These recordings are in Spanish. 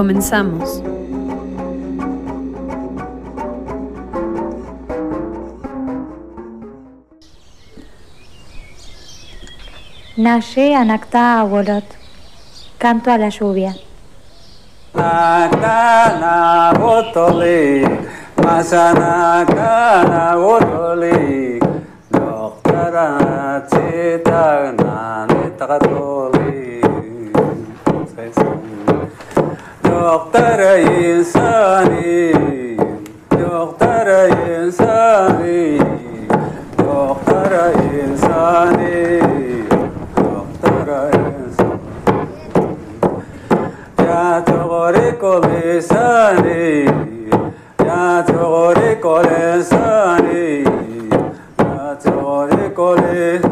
Comenzamos. Naye Anakta Abolot. Canto a la lluvia. Nakana botoli, masanakana botoli, doktara citana Yoklar insani Yoklar insani Yoklar insani Yoklar insani Ya togori kol insani Ya togori kol insani Ya togori kol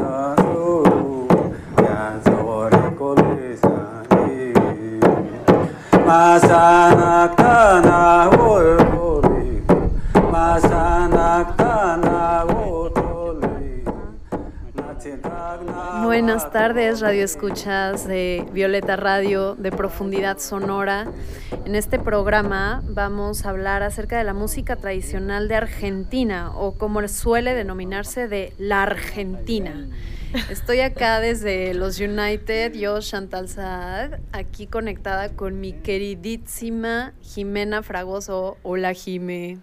Buenas tardes, Radio Escuchas de Violeta Radio de Profundidad Sonora. En este programa vamos a hablar acerca de la música tradicional de Argentina o como suele denominarse de la Argentina. Estoy acá desde los United, yo Chantal Saad, aquí conectada con mi queridísima Jimena Fragoso. Hola Jime.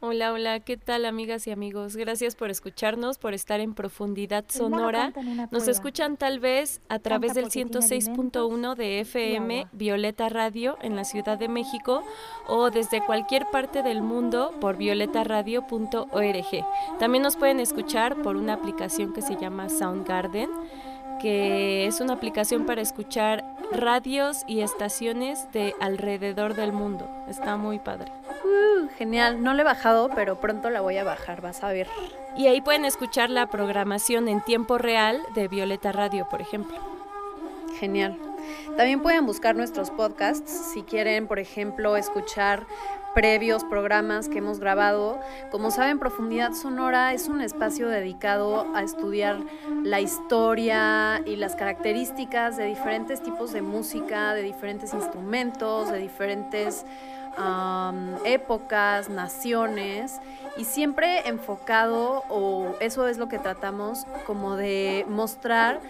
Hola, hola, ¿qué tal amigas y amigos? Gracias por escucharnos, por estar en profundidad sonora. Nos escuchan tal vez a través del 106.1 de FM Violeta Radio en la Ciudad de México o desde cualquier parte del mundo por violetaradio.org. También nos pueden escuchar por una aplicación que se llama Soundgarden que es una aplicación para escuchar radios y estaciones de alrededor del mundo. Está muy padre. Uh, genial, no la he bajado, pero pronto la voy a bajar, vas a ver. Y ahí pueden escuchar la programación en tiempo real de Violeta Radio, por ejemplo. Genial. También pueden buscar nuestros podcasts si quieren, por ejemplo, escuchar previos programas que hemos grabado. Como saben, Profundidad Sonora es un espacio dedicado a estudiar la historia y las características de diferentes tipos de música, de diferentes instrumentos, de diferentes épocas, naciones, y siempre enfocado, o eso es lo que tratamos, como de mostrar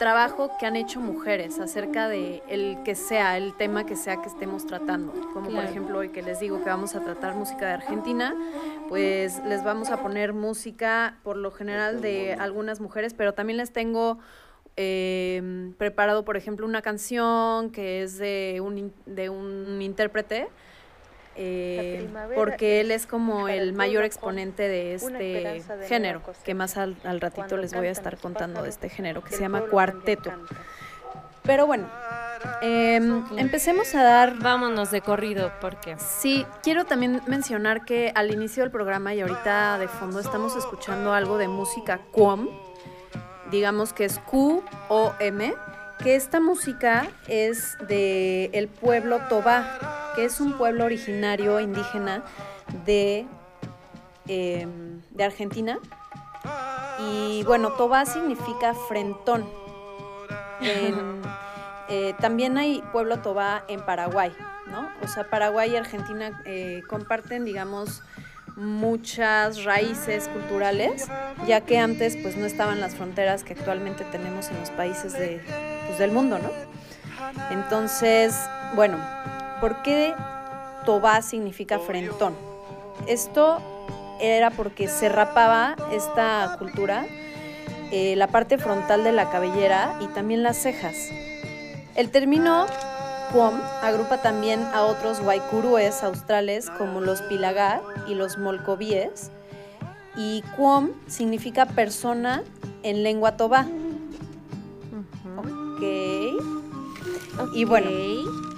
trabajo que han hecho mujeres acerca de el que sea, el tema que sea que estemos tratando. Como por ejemplo hoy que les digo que vamos a tratar música de Argentina, pues les vamos a poner música por lo general de algunas mujeres, pero también les tengo eh, preparado, por ejemplo, una canción que es de un, de un intérprete. Eh, porque él es como el mayor exponente de este género, que más al, al ratito Cuando les voy a estar contando de este género que se llama cuarteto. Pero bueno, em, empecemos a dar... Vámonos de corrido, porque Sí, quiero también mencionar que al inicio del programa y ahorita de fondo estamos escuchando algo de música QOM, digamos que es Q-O-M, que esta música es de el pueblo Tobá, que es un pueblo originario indígena de, em, de Argentina. Y bueno, Tobá significa frentón. En- eh, también hay pueblo Tobá en Paraguay, ¿no? O sea, Paraguay y Argentina eh, comparten, digamos, muchas raíces culturales, ya que antes pues no estaban las fronteras que actualmente tenemos en los países de, pues, del mundo, ¿no? Entonces, bueno, ¿por qué Tobá significa frentón? Esto era porque se rapaba esta cultura eh, la parte frontal de la cabellera y también las cejas. El término Quom agrupa también a otros guaycurúes australes como los pilagá y los molcovíes. Y Quom significa persona en lengua tobá. Ok. Y bueno,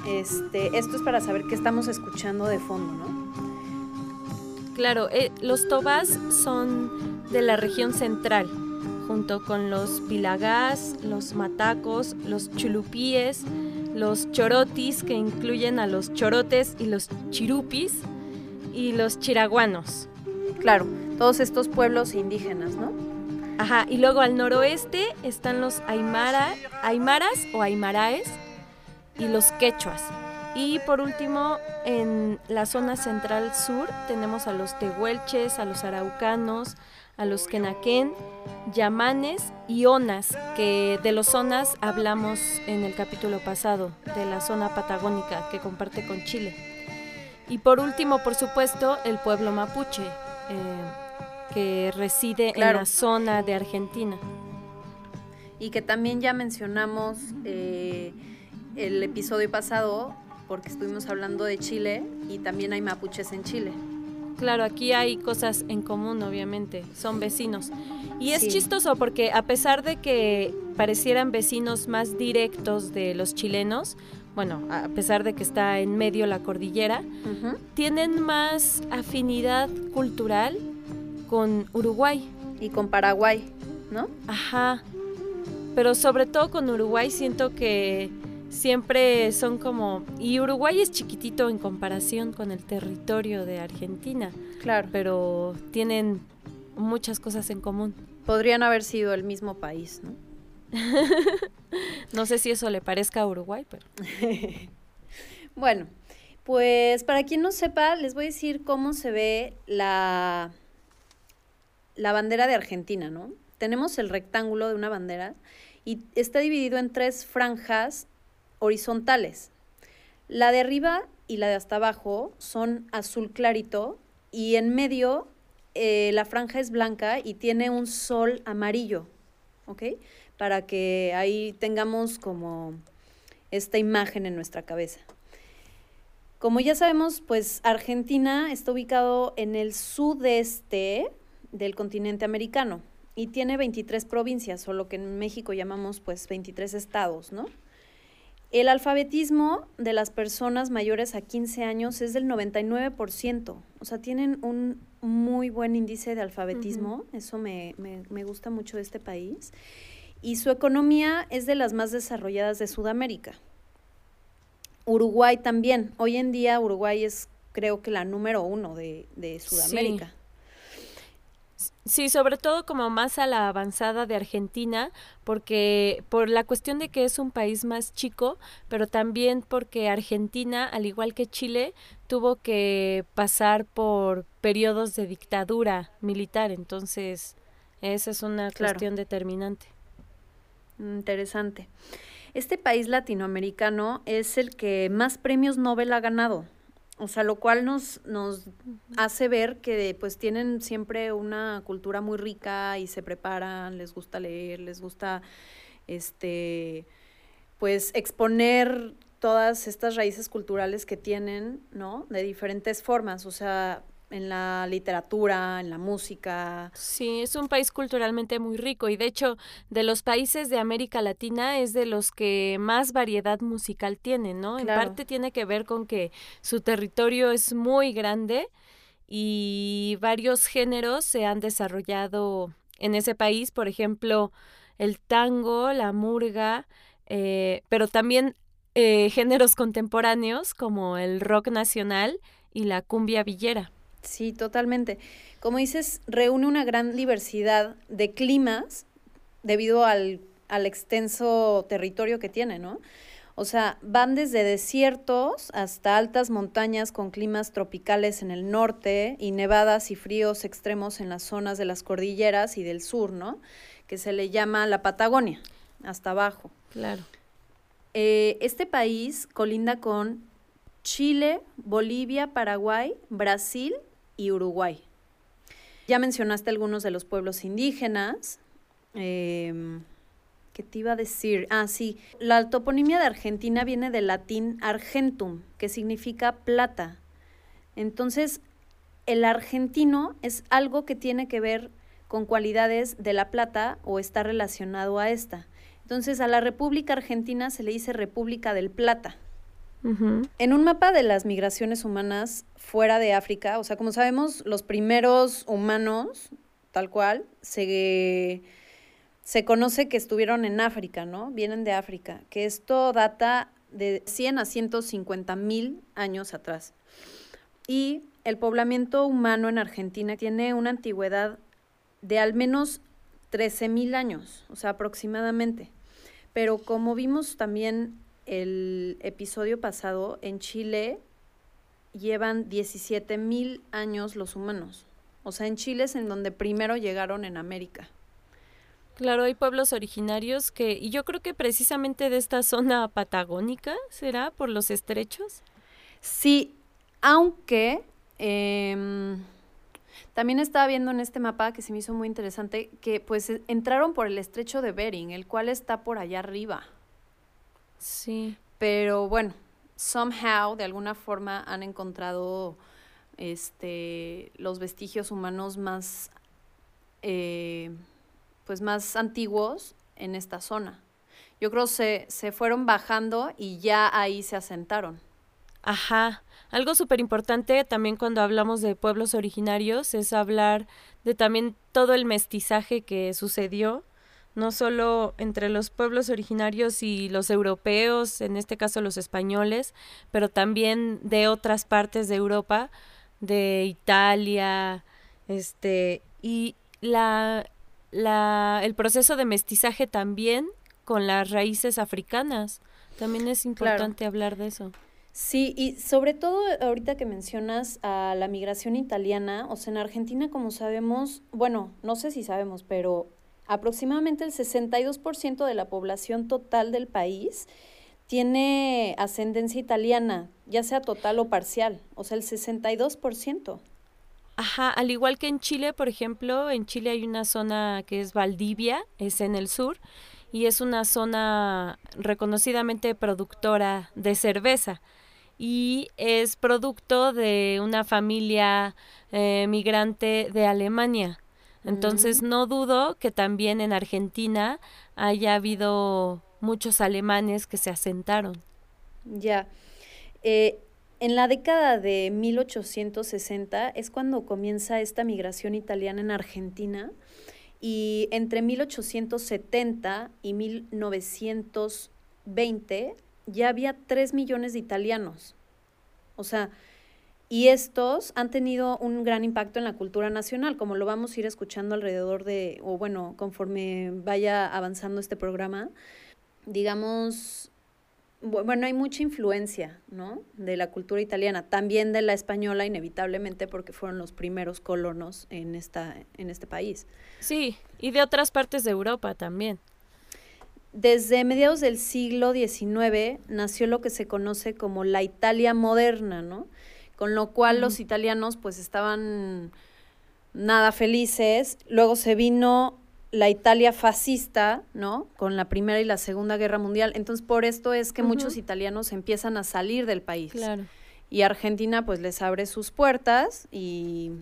este, esto es para saber qué estamos escuchando de fondo, ¿no? Claro, eh, los tobás son de la región central, junto con los pilagás, los matacos, los chulupíes, los chorotis, que incluyen a los chorotes y los chirupis, y los chiraguanos. Claro, todos estos pueblos indígenas, ¿no? Ajá, y luego al noroeste están los aymara, aymaras o aymaraes y los quechuas. Y por último, en la zona central sur tenemos a los tehuelches, a los araucanos, a los quenaquén, yamanes y onas, que de los onas hablamos en el capítulo pasado, de la zona patagónica que comparte con Chile. Y por último, por supuesto, el pueblo mapuche, eh, que reside en la zona de Argentina. Y que también ya mencionamos eh, el episodio pasado, porque estuvimos hablando de Chile y también hay mapuches en Chile. Claro, aquí hay cosas en común, obviamente, son vecinos. Y es chistoso porque a pesar de que parecieran vecinos más directos de los chilenos, bueno, a pesar de que está en medio la cordillera, tienen más afinidad cultural con Uruguay. Y con Paraguay, ¿no? Ajá. Pero sobre todo con Uruguay siento que siempre son como... Y Uruguay es chiquitito en comparación con el territorio de Argentina. Claro. Pero tienen muchas cosas en común. Podrían haber sido el mismo país, ¿no? no sé si eso le parezca a Uruguay, pero... bueno, pues para quien no sepa, les voy a decir cómo se ve la la bandera de Argentina, ¿no? Tenemos el rectángulo de una bandera y está dividido en tres franjas horizontales. La de arriba y la de hasta abajo son azul clarito y en medio eh, la franja es blanca y tiene un sol amarillo, ¿ok? Para que ahí tengamos como esta imagen en nuestra cabeza. Como ya sabemos, pues Argentina está ubicado en el sudeste del continente americano y tiene 23 provincias, o lo que en México llamamos pues 23 estados, ¿no? El alfabetismo de las personas mayores a 15 años es del 99%, o sea, tienen un muy buen índice de alfabetismo, eso me, me, me gusta mucho de este país, y su economía es de las más desarrolladas de Sudamérica. Uruguay también, hoy en día Uruguay es creo que la número uno de, de Sudamérica. Sí, sobre todo como más a la avanzada de Argentina, porque por la cuestión de que es un país más chico, pero también porque Argentina, al igual que Chile, tuvo que pasar por periodos de dictadura militar, entonces esa es una cuestión determinante. Interesante. Este país latinoamericano es el que más premios Nobel ha ganado. O sea, lo cual nos, nos hace ver que pues tienen siempre una cultura muy rica y se preparan, les gusta leer, les gusta este pues exponer todas estas raíces culturales que tienen, ¿no? De diferentes formas, o sea, en la literatura, en la música. Sí, es un país culturalmente muy rico y de hecho de los países de América Latina es de los que más variedad musical tiene, ¿no? En parte tiene que ver con que su territorio es muy grande y varios géneros se han desarrollado en ese país, por ejemplo, el tango, la murga, eh, pero también eh, géneros contemporáneos como el rock nacional y la cumbia villera. Sí, totalmente. Como dices, reúne una gran diversidad de climas debido al, al extenso territorio que tiene, ¿no? O sea, van desde desiertos hasta altas montañas con climas tropicales en el norte y nevadas y fríos extremos en las zonas de las cordilleras y del sur, ¿no? Que se le llama la Patagonia, hasta abajo. Claro. Eh, este país colinda con Chile, Bolivia, Paraguay, Brasil y Uruguay. Ya mencionaste algunos de los pueblos indígenas. Em, ¿Qué te iba a decir? Ah, sí. La toponimia de Argentina viene del latín argentum, que significa plata. Entonces, el argentino es algo que tiene que ver con cualidades de la plata o está relacionado a esta. Entonces a la República Argentina se le dice República del Plata. En un mapa de las migraciones humanas fuera de África, o sea, como sabemos, los primeros humanos, tal cual, se, se conoce que estuvieron en África, ¿no? Vienen de África, que esto data de 100 a 150 mil años atrás. Y el poblamiento humano en Argentina tiene una antigüedad de al menos 13 mil años, o sea, aproximadamente. Pero como vimos también el episodio pasado, en Chile llevan 17 mil años los humanos. O sea, en Chile es en donde primero llegaron en América. Claro, hay pueblos originarios que, y yo creo que precisamente de esta zona patagónica, ¿será? Por los estrechos. Sí, aunque em, también estaba viendo en este mapa que se me hizo muy interesante que pues entraron por el estrecho de Bering, el cual está por allá arriba. Sí. Pero bueno, somehow, de alguna forma, han encontrado este los vestigios humanos más eh, pues más antiguos en esta zona. Yo creo se, se fueron bajando y ya ahí se asentaron. Ajá. Algo súper importante también cuando hablamos de pueblos originarios es hablar de también todo el mestizaje que sucedió, no solo entre los pueblos originarios y los europeos, en este caso los españoles, pero también de otras partes de Europa, de Italia, este, y la, la, el proceso de mestizaje también con las raíces africanas. También es importante hablar de eso. Sí, y sobre todo ahorita que mencionas a la migración italiana, o sea, en Argentina, como sabemos, bueno, no sé si sabemos, pero aproximadamente el 62% de la población total del país tiene ascendencia italiana, ya sea total o parcial, o sea, el 62%. Ajá, al igual que en Chile, por ejemplo, en Chile hay una zona que es Valdivia, es en el sur, y es una zona reconocidamente productora de cerveza y es producto de una familia eh, migrante de Alemania. Entonces mm. no dudo que también en Argentina haya habido muchos alemanes que se asentaron. Ya. Eh, en la década de 1860 es cuando comienza esta migración italiana en Argentina y entre 1870 y 1920 ya había 3 millones de italianos. O sea, y estos han tenido un gran impacto en la cultura nacional, como lo vamos a ir escuchando alrededor de, o bueno, conforme vaya avanzando este programa. Digamos, bueno, hay mucha influencia, ¿no? De la cultura italiana, también de la española, inevitablemente, porque fueron los primeros colonos en, esta, en este país. Sí, y de otras partes de Europa también. Desde mediados del siglo XIX nació lo que se conoce como la Italia moderna, ¿no? Con lo cual los italianos pues estaban nada felices. Luego se vino la Italia fascista, ¿no? Con la Primera y la Segunda Guerra Mundial. Entonces, por esto es que muchos italianos empiezan a salir del país. Claro. Y Argentina pues les abre sus puertas y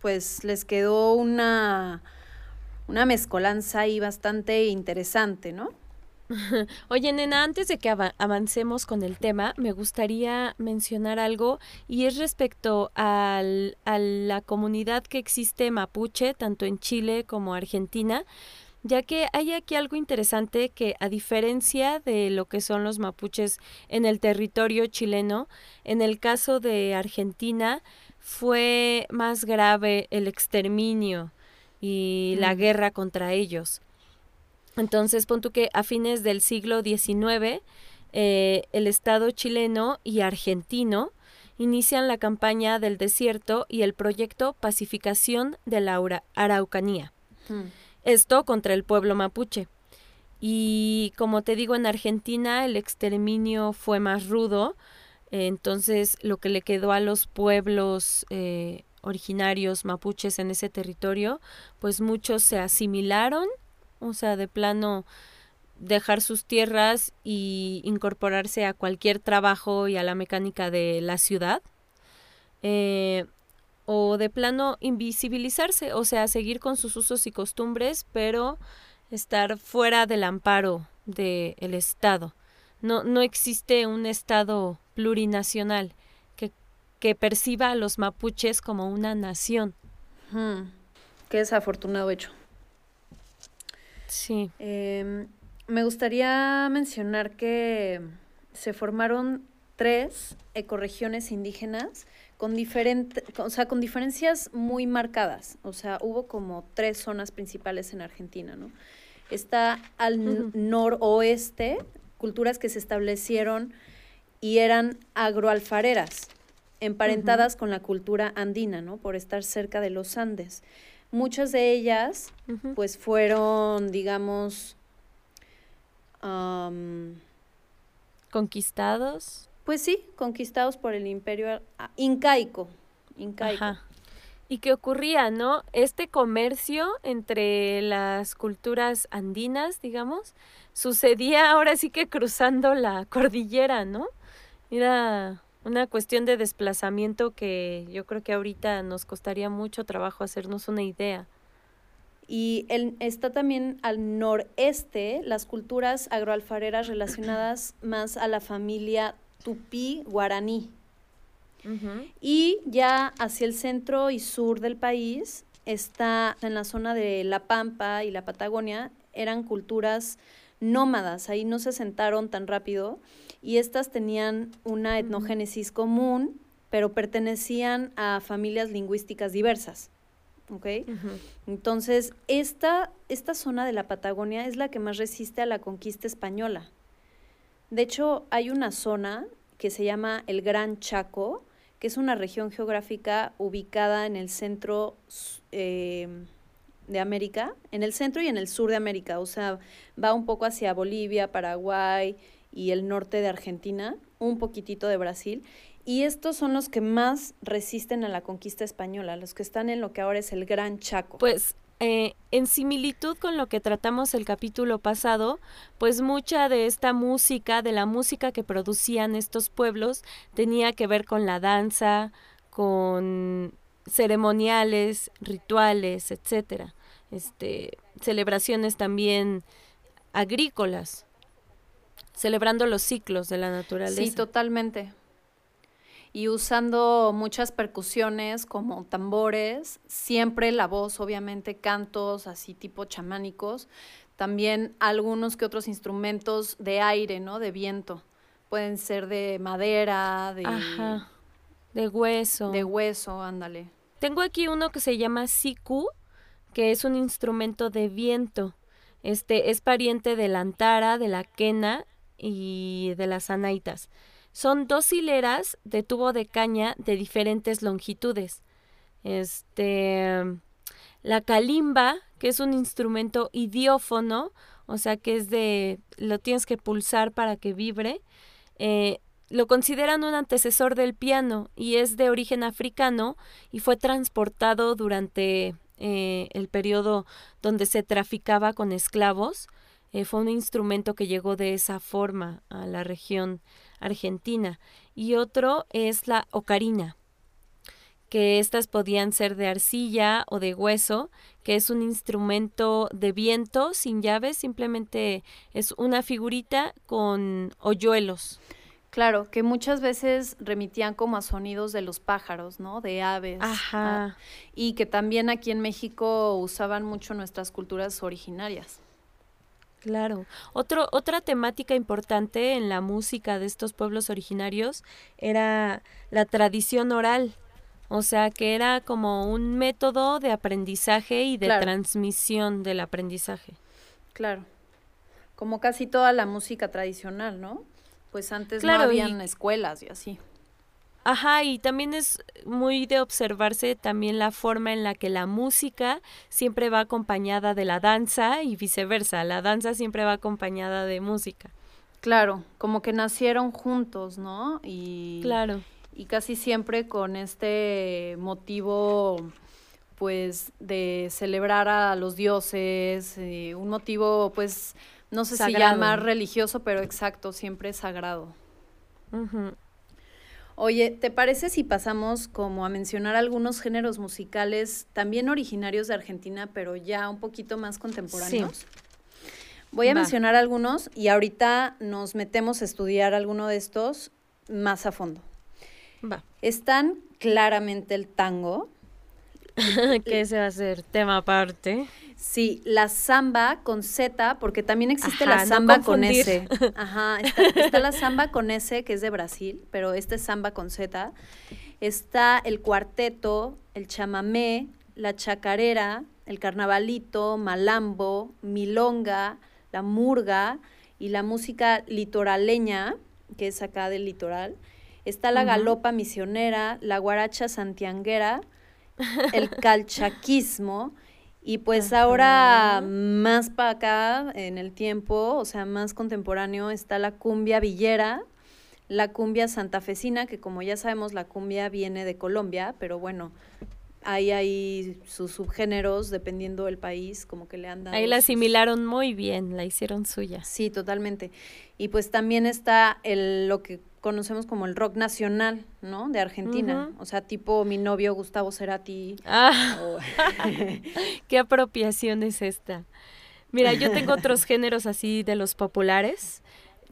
pues les quedó una una mezcolanza ahí bastante interesante, ¿no? Oye, nena, antes de que avancemos con el tema, me gustaría mencionar algo y es respecto al, a la comunidad que existe mapuche, tanto en Chile como Argentina, ya que hay aquí algo interesante que a diferencia de lo que son los mapuches en el territorio chileno, en el caso de Argentina fue más grave el exterminio y la guerra contra ellos. Entonces, pon que a fines del siglo XIX, eh, el Estado chileno y argentino inician la campaña del desierto y el proyecto Pacificación de la Araucanía. Esto contra el pueblo mapuche. Y como te digo, en Argentina el exterminio fue más rudo, entonces lo que le quedó a los pueblos eh, originarios mapuches en ese territorio, pues muchos se asimilaron, o sea, de plano dejar sus tierras y incorporarse a cualquier trabajo y a la mecánica de la ciudad. Eh, o de plano invisibilizarse, o sea, seguir con sus usos y costumbres, pero estar fuera del amparo del Estado. No, no existe un Estado plurinacional que, que perciba a los mapuches como una nación. Hmm. Qué desafortunado hecho. Sí. Em, me gustaría mencionar que se formaron tres ecorregiones indígenas con, diferente, o sea, con diferencias muy marcadas. O sea, hubo como tres zonas principales en Argentina, ¿no? Está al noroeste, culturas que se establecieron y eran agroalfareras, emparentadas con la cultura andina, ¿no? Por estar cerca de los Andes. Muchas de ellas, pues, fueron, digamos, conquistados. Pues sí, conquistados por el imperio ah, incaico. incaico. ¿Y qué ocurría, no? Este comercio entre las culturas andinas, digamos, sucedía ahora sí que cruzando la cordillera, ¿no? Era una cuestión de desplazamiento que yo creo que ahorita nos costaría mucho trabajo hacernos una idea. Y el, está también al noreste las culturas agroalfareras relacionadas más a la familia tupí guaraní. Y ya hacia el centro y sur del país está en la zona de La Pampa y la Patagonia, eran culturas nómadas, ahí no se sentaron tan rápido y estas tenían una etnogénesis común, pero pertenecían a familias lingüísticas diversas. ¿ok? Entonces, esta, esta zona de la Patagonia es la que más resiste a la conquista española. De hecho, hay una zona que se llama el Gran Chaco, que es una región geográfica ubicada en el centro eh, de América, en el centro y en el sur de América, o sea, va un poco hacia Bolivia, Paraguay y el norte de Argentina, un poquitito de Brasil, y estos son los que más resisten a la conquista española, los que están en lo que ahora es el Gran Chaco. Pues eh, en similitud con lo que tratamos el capítulo pasado, pues mucha de esta música, de la música que producían estos pueblos, tenía que ver con la danza, con ceremoniales, rituales, etcétera. Este, celebraciones también agrícolas, celebrando los ciclos de la naturaleza. Sí, totalmente y usando muchas percusiones como tambores, siempre la voz, obviamente cantos así tipo chamánicos, también algunos que otros instrumentos de aire, ¿no? De viento. Pueden ser de madera, de de hueso. De hueso, ándale. Tengo aquí uno que se llama siku, que es un instrumento de viento. Este es pariente de la antara, de la quena y de las anaitas. Son dos hileras de tubo de caña de diferentes longitudes. Este, la calimba, que es un instrumento idiófono, o sea que es de, lo tienes que pulsar para que vibre. Eh, lo consideran un antecesor del piano y es de origen africano y fue transportado durante eh, el periodo donde se traficaba con esclavos. Eh, fue un instrumento que llegó de esa forma a la región argentina. Y otro es la ocarina, que estas podían ser de arcilla o de hueso, que es un instrumento de viento sin llaves, simplemente es una figurita con hoyuelos. Claro, que muchas veces remitían como a sonidos de los pájaros, ¿no? De aves. Ajá. Ah, y que también aquí en México usaban mucho nuestras culturas originarias. Claro. Otro, otra temática importante en la música de estos pueblos originarios era la tradición oral. O sea, que era como un método de aprendizaje y de transmisión del aprendizaje. Claro. Como casi toda la música tradicional, ¿no? Pues antes no habían escuelas y así. Ajá, y también es muy de observarse también la forma en la que la música siempre va acompañada de la danza y viceversa, la danza siempre va acompañada de música. Claro, como que nacieron juntos, ¿no? Y Claro. Y casi siempre con este motivo pues de celebrar a los dioses, eh, un motivo pues no sé si llamar religioso, pero exacto, siempre sagrado. Oye, ¿te parece si pasamos como a mencionar algunos géneros musicales también originarios de Argentina, pero ya un poquito más contemporáneos? Voy a Va. mencionar algunos y ahorita nos metemos a estudiar alguno de estos más a fondo. Va. Están claramente el tango, que ese va a ser tema aparte. Sí, la samba con Z, porque también existe Ajá, la no samba con. S. Ajá, está, está la samba con S, que es de Brasil, pero este es samba con Z. Está el cuarteto, el chamamé, la chacarera, el carnavalito, malambo, milonga, la murga y la música litoraleña, que es acá del litoral. Está la galopa misionera, la guaracha santianguera, el calchaquismo y pues ahora más para acá en el tiempo, o sea, más contemporáneo está la cumbia villera, la cumbia santafesina, que como ya sabemos la cumbia viene de Colombia, pero bueno, ahí hay sus subgéneros dependiendo del país, como que le han dado Ahí la sus- asimilaron muy bien, la hicieron suya. Sí, totalmente. Y pues también está el, lo que conocemos como el rock nacional, ¿no? De Argentina. O sea, tipo mi novio Gustavo Cerati. Ah, o- qué apropiación es esta. Mira, yo tengo otros géneros así de los populares.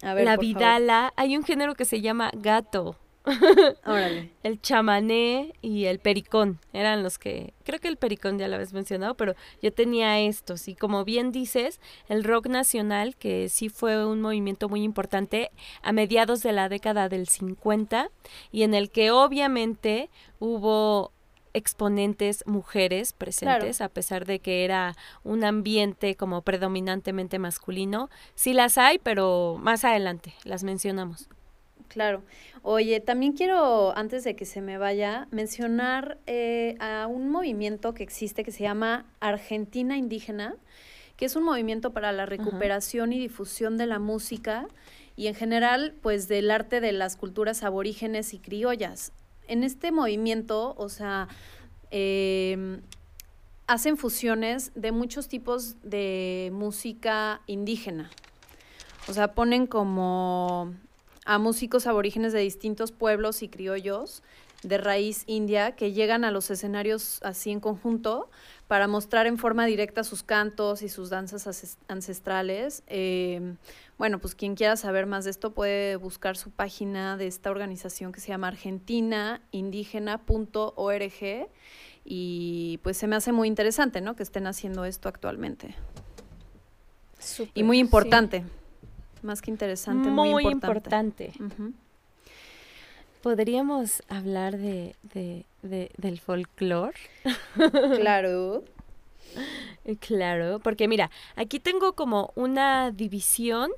A ver, la por favor. vidala, hay un género que se llama gato. Órale. El chamané y el pericón eran los que, creo que el pericón ya lo habías mencionado, pero yo tenía estos. Y como bien dices, el rock nacional, que sí fue un movimiento muy importante a mediados de la década del 50 y en el que obviamente hubo exponentes mujeres presentes, a pesar de que era un ambiente como predominantemente masculino. Sí las hay, pero más adelante las mencionamos. Claro. Oye, también quiero, antes de que se me vaya, mencionar eh, a un movimiento que existe que se llama Argentina Indígena, que es un movimiento para la recuperación y difusión de la música y en general, pues del arte de las culturas aborígenes y criollas. En este movimiento, o sea, em, hacen fusiones de muchos tipos de música indígena. O sea, ponen como a músicos aborígenes de distintos pueblos y criollos de raíz india que llegan a los escenarios así en conjunto para mostrar en forma directa sus cantos y sus danzas ancestrales. Eh, bueno, pues quien quiera saber más de esto puede buscar su página de esta organización que se llama argentinaindígena.org y pues se me hace muy interesante, ¿no? Que estén haciendo esto actualmente. Y muy importante. Más que interesante, muy, Muy importante. ¿Podríamos hablar de, de- de- del folclore? Claro. Eh, Claro, porque mira, aquí tengo como una división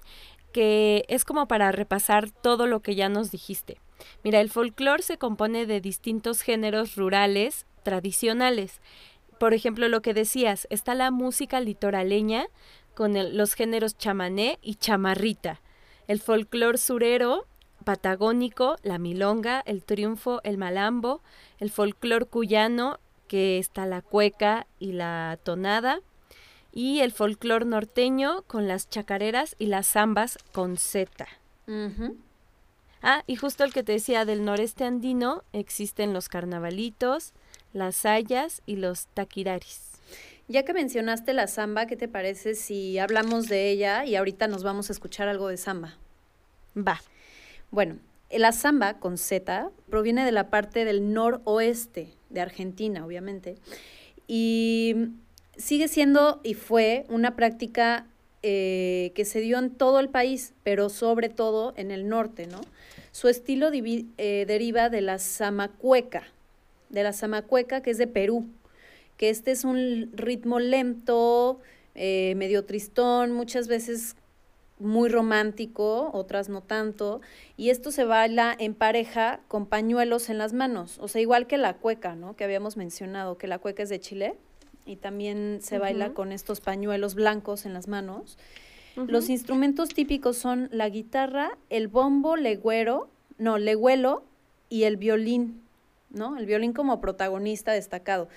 que es como para repasar todo lo que ya nos dijiste. Mira, el folclore se compone de distintos géneros rurales tradicionales. Por ejemplo, lo que decías, está la música litoraleña con el- los géneros chamané y chamarrita. El folclore surero, patagónico, la milonga, el triunfo, el malambo, el folclore cuyano, que está la cueca y la tonada, y el folclore norteño con las chacareras y las zambas con Z. Ujú. Ah, y justo el que te decía del noreste andino, existen los carnavalitos, las sayas y los taquiraris. Ya que mencionaste la samba, ¿qué te parece si hablamos de ella y ahorita nos vamos a escuchar algo de samba? Va. Bueno, la samba con Z proviene de la parte del noroeste de Argentina, obviamente, y sigue siendo y fue una práctica eh, que se dio en todo el país, pero sobre todo en el norte, ¿no? Su estilo eh, deriva de la zamacueca, de la zamacueca que es de Perú, que este es un ritmo lento, eh, medio tristón, muchas veces muy romántico, otras no tanto, y esto se baila en pareja con pañuelos en las manos, o sea, igual que la cueca, ¿no? Que habíamos mencionado, que la cueca es de Chile, y también se baila con estos pañuelos blancos en las manos. Los instrumentos típicos son la guitarra, el bombo, legüero, no, legüelo y el violín, ¿no? El violín como protagonista destacado.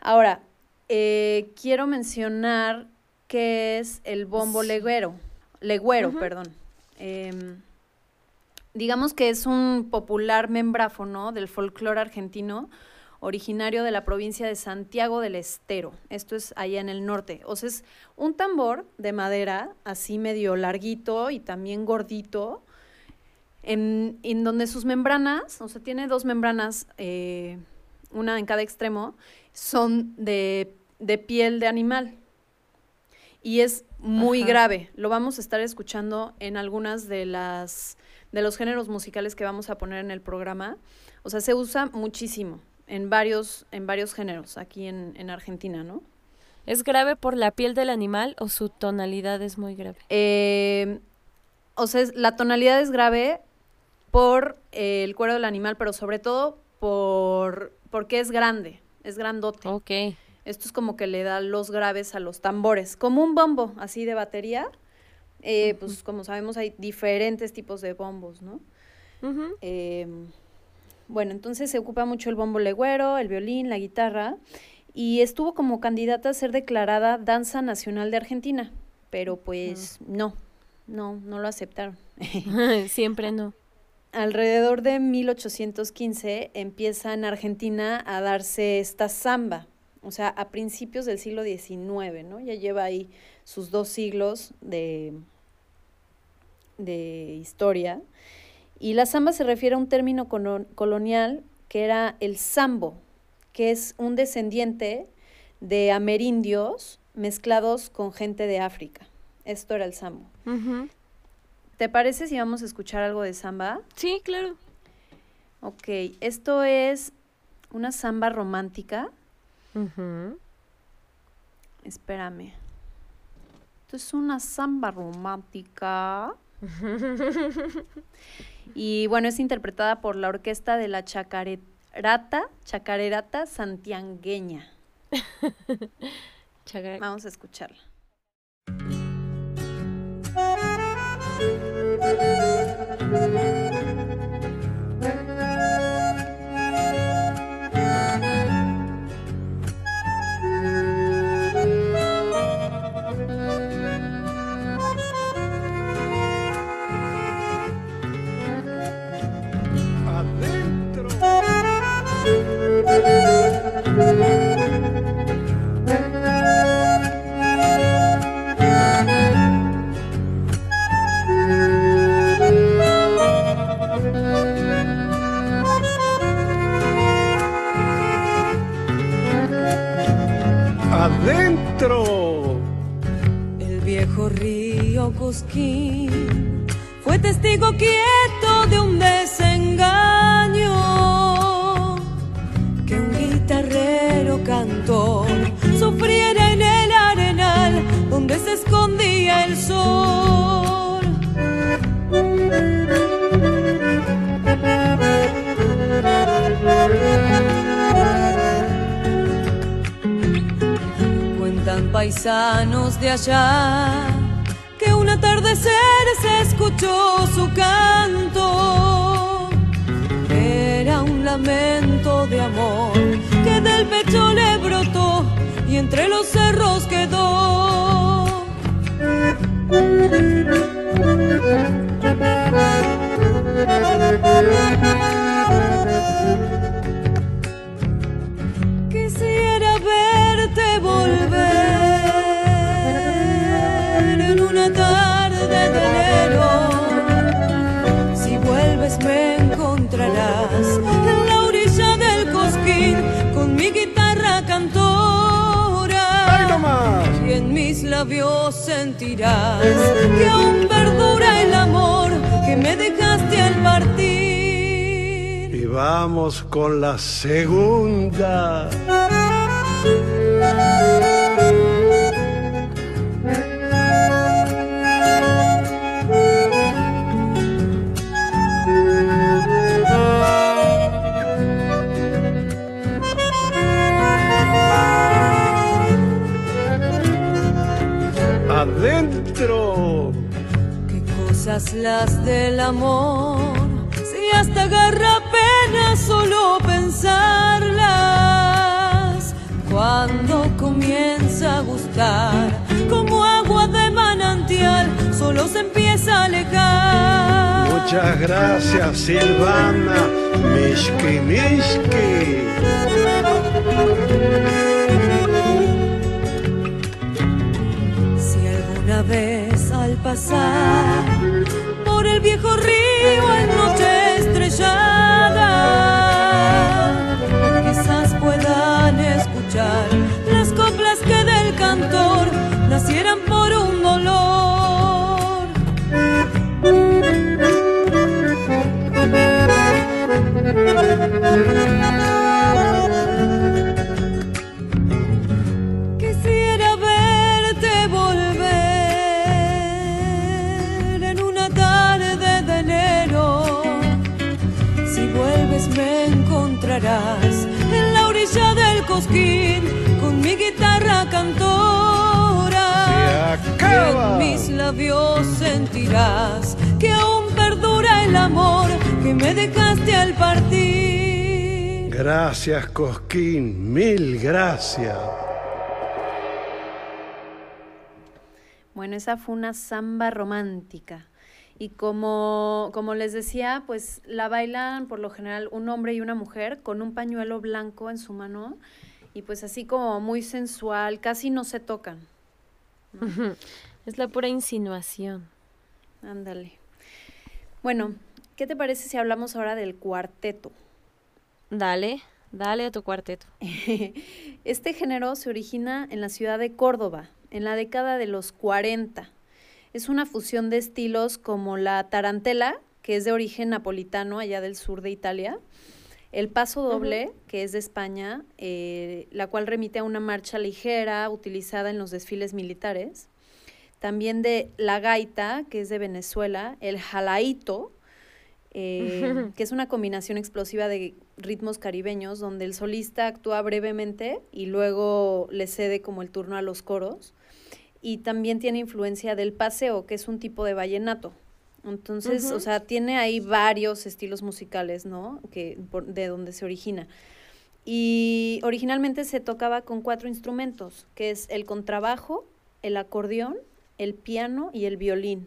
Ahora, eh, quiero mencionar qué es el bombo Sí. legüero, perdón. Em, digamos que es un popular membráfono del folclore argentino, originario de la provincia de Santiago del Estero. Esto es allá en el norte. O sea, es un tambor de madera, así medio larguito y también gordito, en, en donde sus membranas, o sea, tiene dos membranas, eh, una en cada extremo, son de, de piel de animal. Y es muy Ajá. grave. Lo vamos a estar escuchando en algunas de las de los géneros musicales que vamos a poner en el programa. O sea, se usa muchísimo en varios, en varios géneros aquí en, en Argentina, ¿no? ¿Es grave por la piel del animal o su tonalidad es muy grave? Eh, o sea, es- la tonalidad es grave por eh, el cuero del animal, pero sobre todo por porque es grande, es grandote. Ok. Esto es como que le da los graves a los tambores, como un bombo así de batería. Eh, Pues como sabemos hay diferentes tipos de bombos, ¿no? Eh, bueno, entonces se ocupa mucho el bombo legüero, el violín, la guitarra, y estuvo como candidata a ser declarada danza nacional de Argentina, pero pues no, no, no lo aceptaron. Siempre no. Alrededor de 1815 empieza en Argentina a darse esta samba, o sea, a principios del siglo XIX, ¿no? Ya lleva ahí sus dos siglos de, de historia. Y la samba se refiere a un término colo- colonial que era el sambo, que es un descendiente de amerindios mezclados con gente de África. Esto era el sambo. ¿Te parece si vamos a escuchar algo de samba? Sí, claro. Ok, esto es una samba romántica. Espérame. Esto es una samba romántica. y bueno, es interpretada por la orquesta de la chacarerata, chacarerata santiagueña. Chaga- Vamos a escucharla. thank you. Cosquín fue testigo quieto de un desengaño que un guitarrero cantó sufriera en el arenal donde se escondía el sol. Cuentan paisanos de allá se escuchó su canto. Era un lamento de amor que del pecho le brotó y entre los cerros quedó. En la orilla del cosquín con mi guitarra cantora. ¡Ay, no más! Y en mis labios sentirás que aún perdura el amor que me dejaste al partir. Y vamos con la segunda. Las del amor, si hasta agarra pena solo pensarlas. Cuando comienza a gustar, como agua de manantial, solo se empieza a alejar. Muchas gracias, Silvana. Mishki, Mishki. Si alguna vez pasar por el viejo río en noche estrellada, quizás puedan escuchar labios sentirás que aún perdura el amor que me dejaste al partir. Gracias, Cosquín. Mil gracias. Bueno, esa fue una samba romántica. Y como, como les decía, pues la bailan por lo general un hombre y una mujer con un pañuelo blanco en su mano y pues así como muy sensual, casi no se tocan. Es la pura insinuación. Ándale. Bueno, ¿qué te parece si hablamos ahora del cuarteto? Dale, dale a tu cuarteto. Este género se origina en la ciudad de Córdoba, en la década de los 40. Es una fusión de estilos como la tarantela, que es de origen napolitano allá del sur de Italia, el paso doble, que es de España, eh, la cual remite a una marcha ligera utilizada en los desfiles militares. También de la gaita, que es de Venezuela, el jalaíto, eh, que es una combinación explosiva de ritmos caribeños donde el solista actúa brevemente y luego le cede como el turno a los coros. Y también tiene influencia del paseo, que es un tipo de vallenato. Entonces, o sea, tiene ahí varios estilos musicales, ¿no? Que, por- de donde se origina. Y originalmente se tocaba con cuatro instrumentos, que es el contrabajo, el acordeón, el piano y el violín,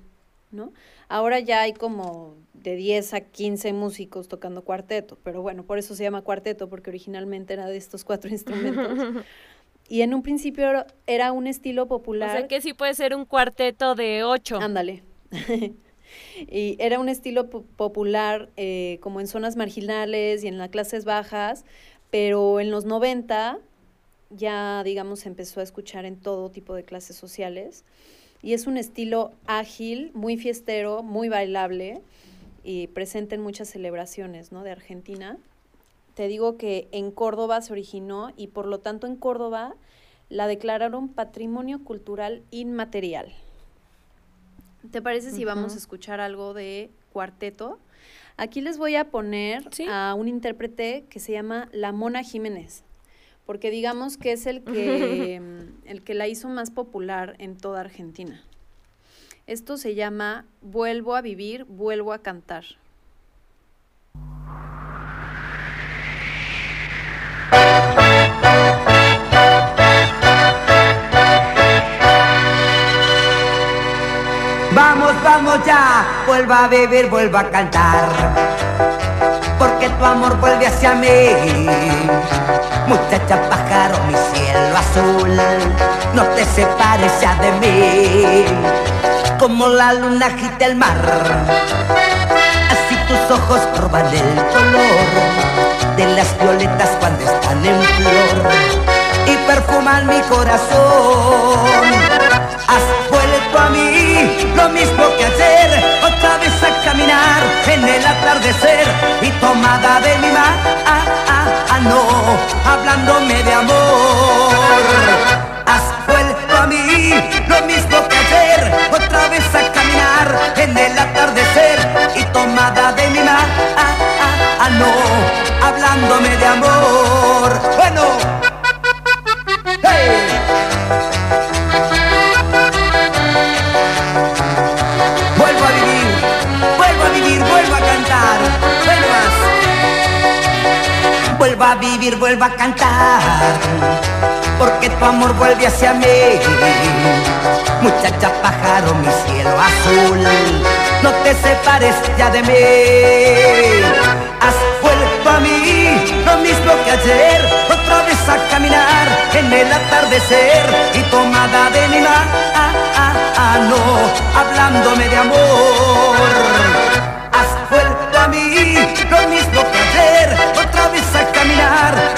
¿no? Ahora ya hay como de 10 a 15 músicos tocando cuarteto, pero bueno, por eso se llama cuarteto, porque originalmente era de estos cuatro instrumentos. Y en un principio era- un estilo O popular. sea que sí puede ser un cuarteto de ocho. Ándale. y era un estilo po- popular eh, como en zonas marginales y en las clases bajas, pero en los 90 ya, digamos, se empezó a escuchar en todo tipo de clases sociales. Y es un estilo ágil, muy fiestero, muy bailable y presente en muchas celebraciones ¿no? de Argentina. Te digo que en Córdoba se originó y por lo tanto en Córdoba la declararon Patrimonio Cultural Inmaterial. ¿Te parece si vamos a escuchar algo de cuarteto? Aquí les voy a poner Sí. a un intérprete que se llama La Mona Jiménez, porque digamos que es el que, el que la hizo más popular en toda Argentina. Esto se llama Vuelvo a vivir, vuelvo a cantar. Vamos, vamos ya, vuelva a beber, vuelva a cantar. Porque tu amor vuelve hacia mí. Muchacha pájaro, mi cielo azul, no te separes ya de mí. Como la luna agita el mar, así tus ojos roban el color de las violetas cuando están en flor y perfuman mi corazón. Has vuelto a mí, lo mismo que ayer, en el atardecer y tomada de mi mano, ah, ah, ah, hablándome de amor. Has vuelto a mí, lo mismo que ayer, otra vez a caminar en el atardecer y tomada de mi mano, no, hablándome de amor. Bueno, Vuelvo a vivir, vuelvo a cantar. Porque tu amor vuelve hacia mí. Muchacha pájaro, mi cielo azul. no te separes ya de mí. Has vuelto a mí, lo mismo que ayer, otra vez a caminar en el atardecer y tomada de mi mano, hablándome de amor. Has vuelto a mí, lo mismo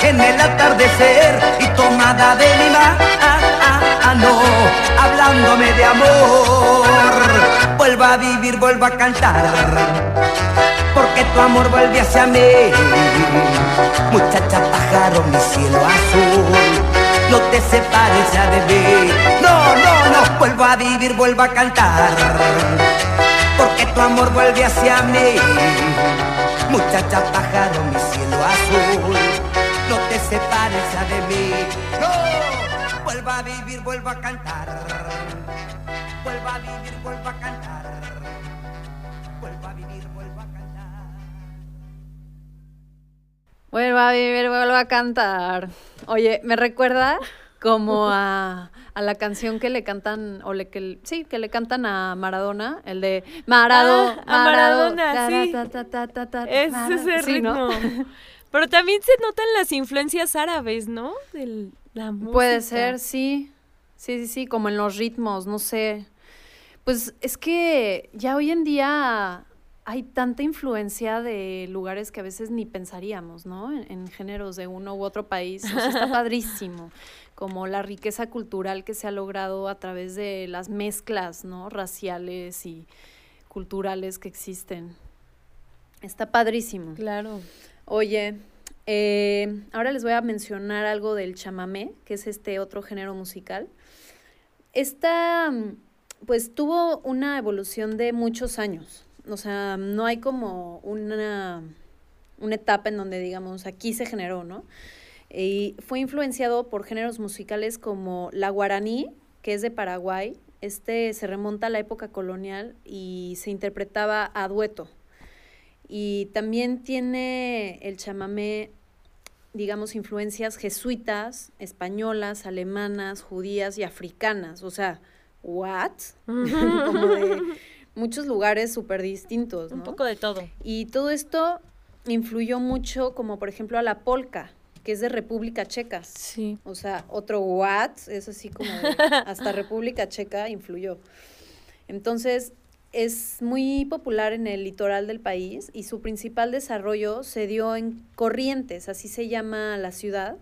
en el atardecer y tomada de mi mano, hablándome de amor. Vuelva a vivir, vuelva a cantar, porque tu amor vuelve hacia mí. Muchacha pájaro, mi cielo azul, no te separes ya de mí. No, no, no, vuelva a vivir, vuelva a cantar, porque tu amor vuelve hacia mí. Muchacha pájaro, mi cielo azul, vuelva a vivir, vuelva a cantar. Vuelva a vivir, vuelva a cantar. Vuelva a vivir, vuelva a cantar. Vuelva a vivir, vuelva a cantar. Oye, me recuerda como a, a la canción que le cantan, o le que sí, que le cantan a Maradona, el de Marado, Ah, a Maradona, sí. Es ese sí, ¿no? ritmo. Pero también se notan las influencias árabes, ¿no? De la música. Puede ser, sí. Sí, sí, sí, como en los ritmos, no sé. Pues es que ya hoy en día hay tanta influencia de lugares que a veces ni pensaríamos, ¿no? En, en géneros de uno u otro país. O sea, está padrísimo. Como la riqueza cultural que se ha logrado a través de las mezclas, ¿no? Raciales y culturales que existen. Está padrísimo. Claro. Oye, eh, ahora les voy a mencionar algo del chamamé, que es este otro género musical. Esta, mm, pues tuvo una evolución de muchos años. O sea, no hay como una, una etapa en donde digamos, aquí se generó, ¿no? Y fue influenciado por géneros musicales como la guaraní, que es de Paraguay. Este se remonta a la época colonial y se interpretaba a dueto. Y también tiene el chamamé, digamos, influencias jesuitas, españolas, alemanas, judías y africanas. O sea, ¿what? Como de muchos lugares súper distintos, ¿no? Un poco de todo. Y todo esto influyó mucho, como por ejemplo a la polka, que es de República Checa. Sí. O sea, otro what, es así como de- hasta República Checa influyó. Entonces, es muy popular en el litoral del país y su principal desarrollo se dio en Corrientes, así se llama la ciudad,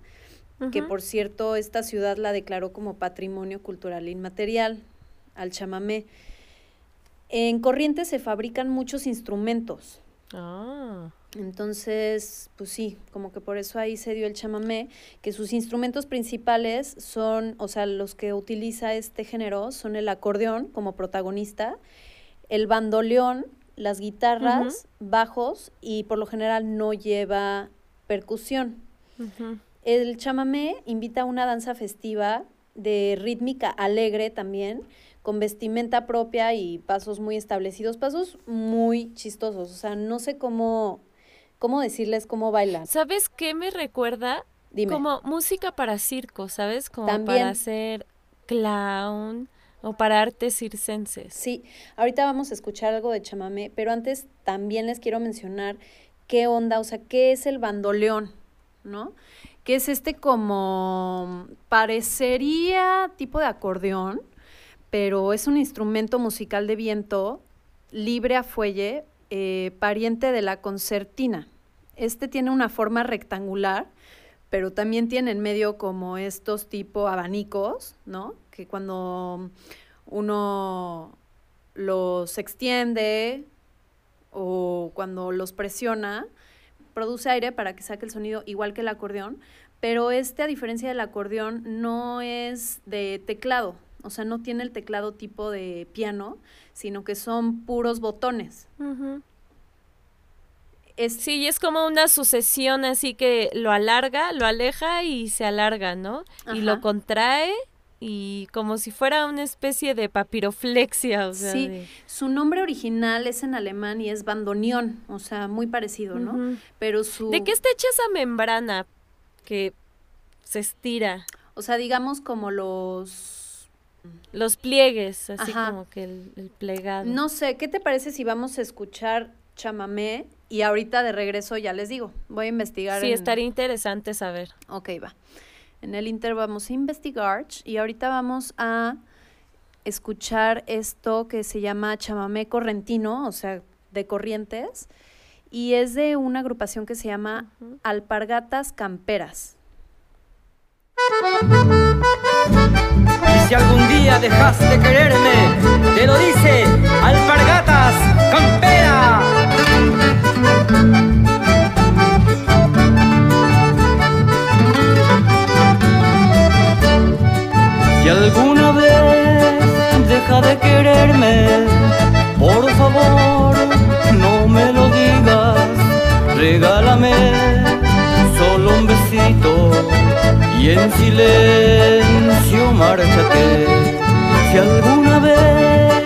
que por cierto esta ciudad la declaró como patrimonio cultural inmaterial al chamamé. En Corrientes se fabrican muchos instrumentos. Ah. Entonces, pues sí, como que por eso ahí se dio el chamamé, que sus instrumentos principales son, o sea, los que utiliza este género son el acordeón como protagonista, el bandoleón, las guitarras, bajos y por lo general no lleva percusión. El chamamé invita a una danza festiva de rítmica alegre también, con vestimenta propia y pasos muy establecidos, pasos muy chistosos. O sea, no sé cómo, cómo decirles cómo bailan. ¿Sabes qué me recuerda? Dime. Como música para circo, ¿sabes? Como También. para hacer clown o para artes circenses. Sí, ahorita vamos a escuchar algo de chamamé, pero antes también les quiero mencionar qué onda, o sea, qué es el bandoleón, ¿no? Que es este como parecería tipo de acordeón, pero es un instrumento musical de viento libre a fuelle, eh, pariente de la concertina. Este tiene una forma rectangular, pero también tiene en medio como estos tipo abanicos, ¿no? Que cuando uno los extiende o cuando los presiona, produce aire para que saque el sonido igual que el acordeón, pero este, a diferencia del acordeón, no es de teclado, o sea, no tiene el teclado tipo de piano, sino que son puros botones. Es, Sí, y es como una sucesión así que lo alarga, lo aleja y se alarga, ¿no? Y lo contrae y como si fuera una especie de papiroflexia, o sea, sí, de- su nombre original es en alemán y es bandoneón, o sea, muy parecido, ¿no? Pero su... ¿De qué está hecha esa membrana que se estira? O sea, digamos como los Los pliegues, así Ajá. como que el, el plegado. No sé, ¿qué te parece si vamos a escuchar chamamé? Y ahorita de regreso ya les digo, voy a investigar. Sí, en- estaría interesante saber. Ok, va. En el Inter vamos a investigar y ahorita vamos a escuchar esto que se llama chamamé correntino, o sea, de corrientes, y es de una agrupación que se llama Alpargatas Camperas. Y si algún día dejas de quererme, te lo dice Alpargatas Campera. Si alguna vez deja de quererme, por favor no me lo digas, regálame solo un besito y en silencio márchate. Si alguna vez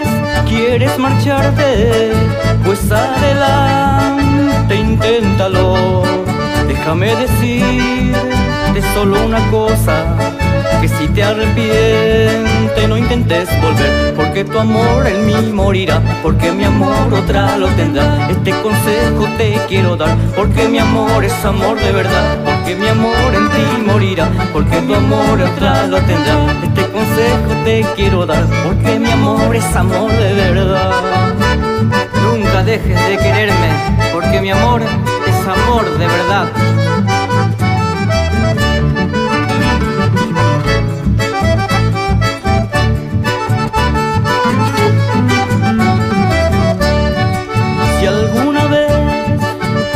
quieres marcharte, pues adelante, inténtalo. Déjame decirte solo una cosa, que si te arrepiente no intentes volver, porque tu amor en mí morirá, porque mi amor otra lo tendrá. Este consejo te quiero dar, porque mi amor es amor de verdad, porque mi amor en ti morirá, porque tu amor otra lo tendrá. Este consejo te quiero dar, porque mi amor es amor de verdad. Nunca dejes de quererme, porque mi amor amor de verdad. Si alguna vez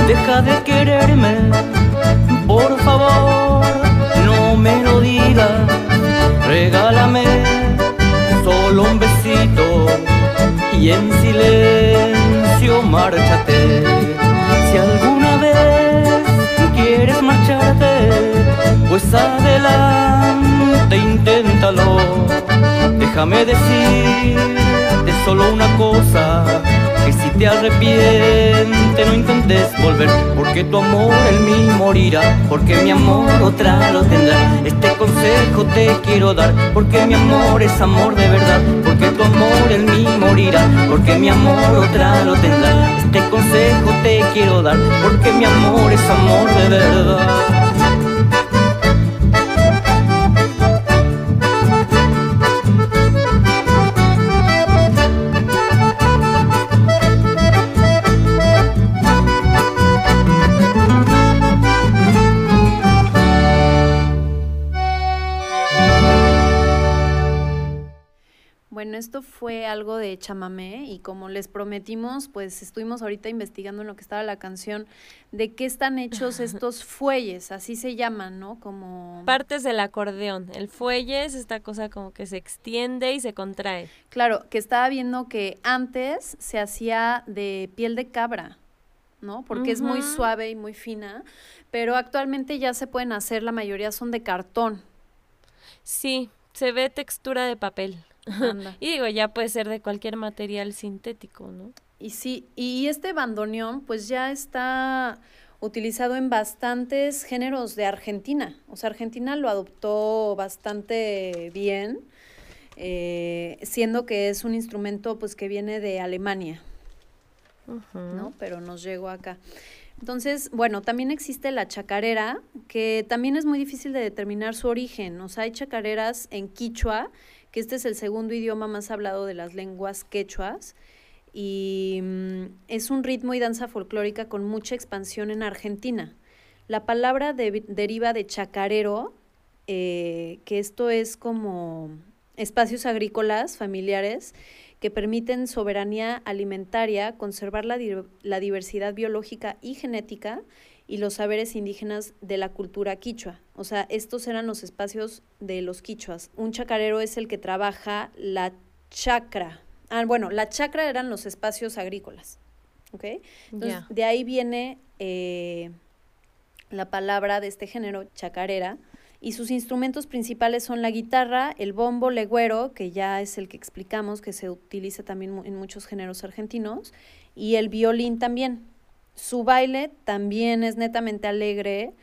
deja de quererme, por favor no me lo digas, regálame solo un besito y en silencio márchate. Si alguna pues adelante, inténtalo. Déjame decirte solo una cosa, que si te arrepiente no intentes volver, porque tu amor en mí morirá, porque mi amor otra lo tendrá. Este consejo te quiero dar, porque mi amor es amor de verdad, porque tu amor en mí morirá, porque mi amor otra lo tendrá. Este consejo te quiero dar, porque mi amor es amor de verdad. Esto fue algo de chamamé y como les prometimos, pues estuvimos ahorita investigando en lo que estaba la canción de qué están hechos estos fuelles, así se llaman, ¿no? Como... Partes del acordeón. El fuelle es esta cosa como que se extiende y se contrae. Claro, que estaba viendo que antes se hacía de piel de cabra, ¿no? Porque es muy suave y muy fina, pero actualmente ya se pueden hacer, la mayoría son de cartón. Sí, se ve textura de papel. Anda. Y digo, ya puede ser de cualquier material sintético, ¿no? Y sí, y este bandoneón pues ya está utilizado en bastantes géneros de Argentina. O sea, Argentina lo adoptó bastante bien, eh, siendo que es un instrumento pues que viene de Alemania, ¿no? Pero nos llegó acá. Entonces, bueno, también existe la chacarera, que también es muy difícil de determinar su origen. O sea, hay chacareras en quichua, que este es el segundo idioma más hablado de las lenguas quechuas, y mm, es un ritmo y danza folclórica con mucha expansión en Argentina. La palabra de- deriva de chacarero, eh, que esto es como espacios agrícolas familiares que permiten soberanía alimentaria, conservar la, la diversidad biológica y genética y los saberes indígenas de la cultura quichua. O sea, estos eran los espacios de los quichuas. Un chacarero es el que trabaja la chacra. Ah, bueno, la chacra eran los espacios agrícolas. ¿Ok? Entonces, de ahí viene eh, la palabra de este género, chacarera, y sus instrumentos principales son la guitarra, el bombo legüero, que ya es el que explicamos, que se utiliza también en muchos géneros argentinos, y el violín también. Su baile también es netamente alegre,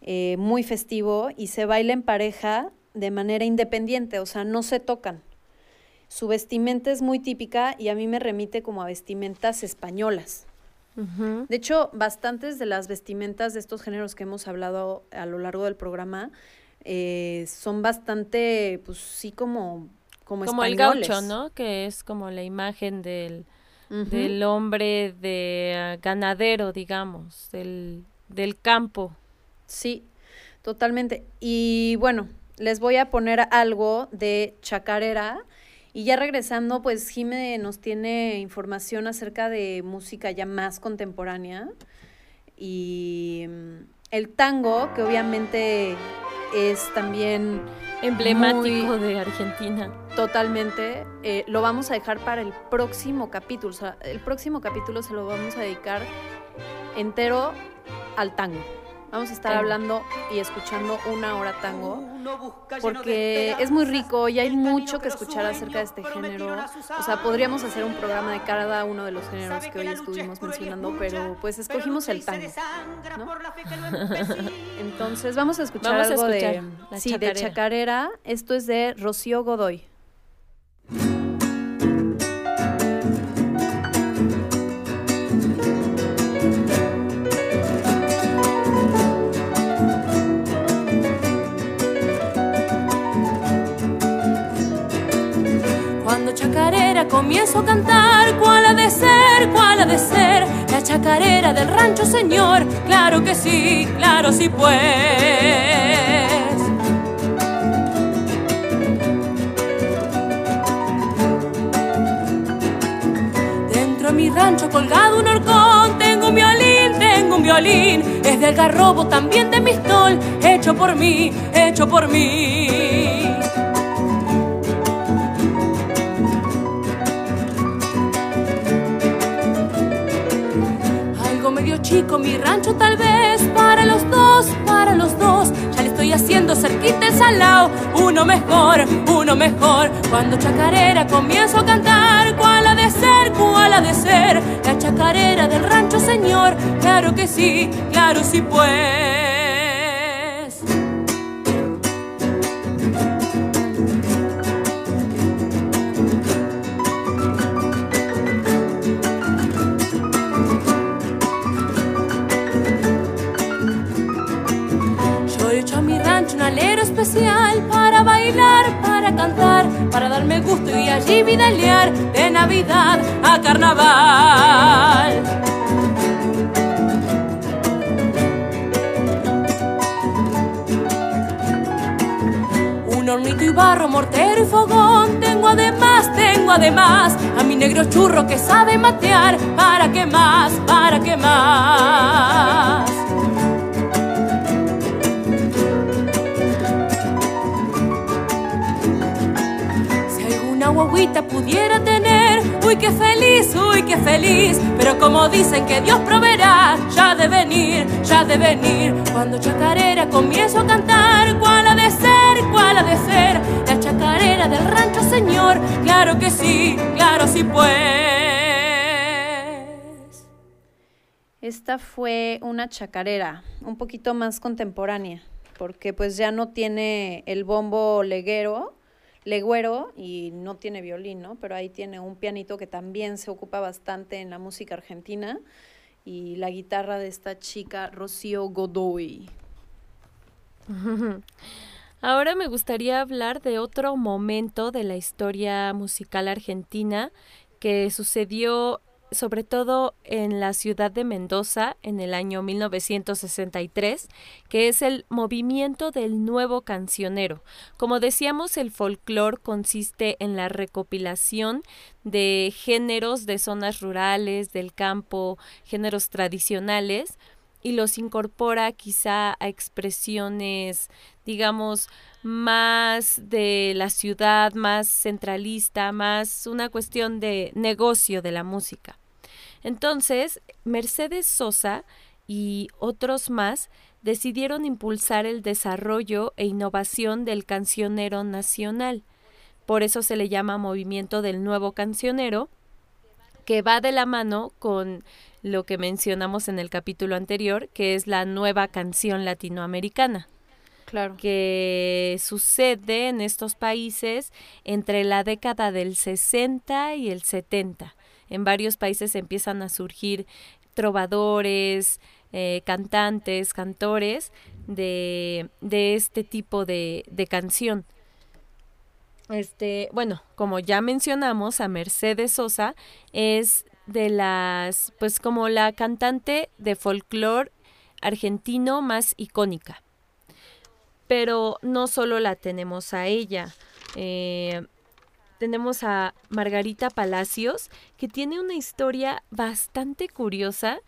eh, muy festivo, y se baila en pareja de manera independiente, o sea, no se tocan. Su vestimenta es muy típica y a mí me remite como a vestimentas españolas. De hecho, bastantes de las vestimentas de estos géneros que hemos hablado a lo largo del programa eh, son bastante, pues sí, como, como, Como el gaucho, ¿no? Que es como la imagen del, Del hombre de ah, ganadero, digamos, del, del campo. Sí, totalmente. Y bueno, les voy a poner algo de chacarera. Y ya regresando, pues Jime nos tiene información acerca de música ya más contemporánea. Y mm, el tango, que obviamente es también Emblemático Muy- de Argentina. totalmente, eh, lo vamos a dejar para el próximo capítulo. O sea, el próximo capítulo se lo vamos a dedicar entero al tango. Vamos a estar Tango. hablando y escuchando una hora tango porque es muy rico y hay mucho que escuchar acerca de este género. O sea, podríamos hacer un programa de cada uno de los géneros que hoy estuvimos mencionando, pero pues escogimos el tango. ¿no? Entonces vamos a escuchar Vamos a algo escuchar de, la sí, de chacarera. chacarera. Esto es de Rocío Godoy. Chacarera comienzo a cantar, cuál ha de ser, cuál ha de ser, la chacarera del rancho señor, claro que sí, claro sí pues. Dentro de mi rancho colgado un horcón, tengo un violín, tengo un violín, es de algarrobo también de mistol, hecho por mí, hecho por mí. Chico mi rancho tal vez. Para los dos, para los dos. Ya le estoy haciendo cerquita el salao. Uno mejor, uno mejor. Cuando chacarera comienzo a cantar ¿Cuál ha de ser, cuál ha de ser? La chacarera del rancho señor. Claro que sí, claro sí pues y vidalear de Navidad a Carnaval. Un hornito y barro, mortero y fogón. Tengo además, tengo además a mi negro churro que sabe matear. ¿Para qué más? ¿Para qué más? Guaguita pudiera tener, uy, qué feliz, uy, qué feliz. Pero como dicen que Dios proveerá, ya de venir, ya de venir. Cuando chacarera comienzo a cantar, ¿cuál ha de ser, cuál ha de ser? La chacarera del rancho, señor, claro que sí, claro sí pues. Esta fue una chacarera, un poquito más contemporánea, porque pues ya no tiene el bombo leguero, legüero y no tiene violín, ¿no? Pero ahí tiene un pianito que también se ocupa bastante en la música argentina y la guitarra de esta chica Rocío Godoy. Ahora me gustaría hablar de otro momento de la historia musical argentina que sucedió sobre todo en la ciudad de Mendoza en el año 1963, que es el movimiento del nuevo cancionero. Como decíamos, el folclore consiste en la recopilación de géneros de zonas rurales, del campo, géneros tradicionales, y los incorpora quizá a expresiones, digamos, más de la ciudad, más centralista, más una cuestión de negocio de la música. Entonces, Mercedes Sosa y otros más decidieron impulsar el desarrollo e innovación del cancionero nacional. Por eso se le llama movimiento del nuevo cancionero, que va de la mano con lo que mencionamos en el capítulo anterior, que es la nueva canción latinoamericana. Claro. que sucede en estos países entre la década del 60 y el 70. En varios países empiezan a surgir trovadores, eh, cantantes, cantores de, de este tipo de, de canción. Este, bueno, como ya mencionamos, a Mercedes Sosa es de las, pues como la cantante de folclore argentino más icónica. Pero no solo la tenemos a ella. eh, tenemos a Margarita Palacios, que tiene una historia bastante curiosa.